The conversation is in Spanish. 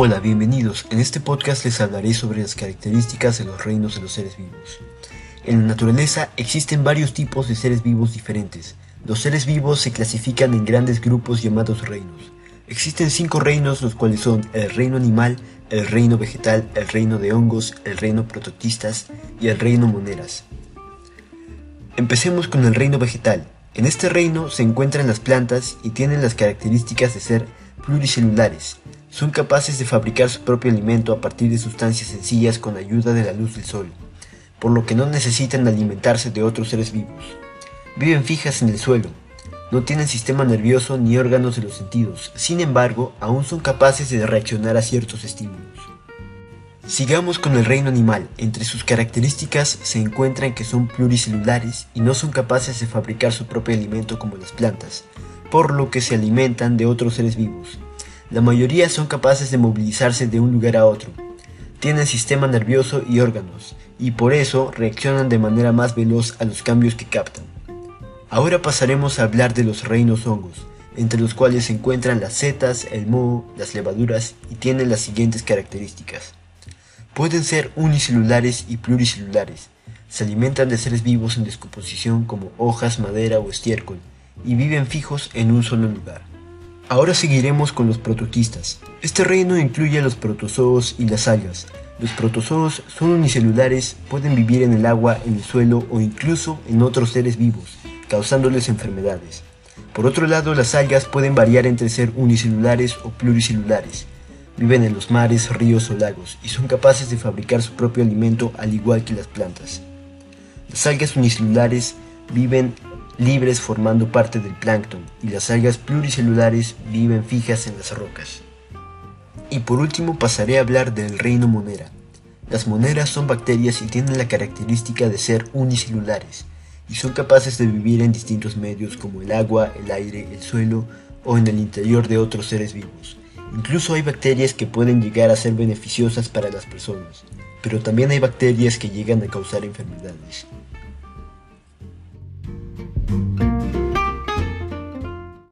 Hola, bienvenidos. En este podcast les hablaré sobre las características de los reinos de los seres vivos. En la naturaleza existen varios tipos de seres vivos diferentes. Los seres vivos se clasifican en grandes grupos llamados reinos. Existen cinco reinos, los cuales son el reino animal, el reino vegetal, el reino de hongos, el reino prototistas y el reino moneras. Empecemos con el reino vegetal. En este reino se encuentran las plantas y tienen las características de ser pluricelulares. Son capaces de fabricar su propio alimento a partir de sustancias sencillas con ayuda de la luz del sol, por lo que no necesitan alimentarse de otros seres vivos. Viven fijas en el suelo, no tienen sistema nervioso ni órganos de los sentidos, sin embargo, aún son capaces de reaccionar a ciertos estímulos. Sigamos con el reino animal. Entre sus características se encuentran que son pluricelulares y no son capaces de fabricar su propio alimento como las plantas, por lo que se alimentan de otros seres vivos. La mayoría son capaces de movilizarse de un lugar a otro. Tienen sistema nervioso y órganos, y por eso reaccionan de manera más veloz a los cambios que captan. Ahora pasaremos a hablar de los reinos hongos, entre los cuales se encuentran las setas, el moho, las levaduras y tienen las siguientes características. Pueden ser unicelulares y pluricelulares. Se alimentan de seres vivos en descomposición como hojas, madera o estiércol y viven fijos en un solo lugar. Ahora seguiremos con los prototistas. Este reino incluye a los protozoos y las algas. Los protozoos son unicelulares, pueden vivir en el agua, en el suelo o incluso en otros seres vivos causándoles enfermedades. Por otro lado, las algas pueden variar entre ser unicelulares o pluricelulares. Viven en los mares, ríos o lagos y son capaces de fabricar su propio alimento al igual que las plantas. Las algas unicelulares viven libres formando parte del plancton y las algas pluricelulares viven fijas en las rocas. Y por último pasaré a hablar del reino monera. Las moneras son bacterias y tienen la característica de ser unicelulares, y son capaces de vivir en distintos medios como el agua, el aire, el suelo o en el interior de otros seres vivos. Incluso hay bacterias que pueden llegar a ser beneficiosas para las personas, pero también hay bacterias que llegan a causar enfermedades. thank you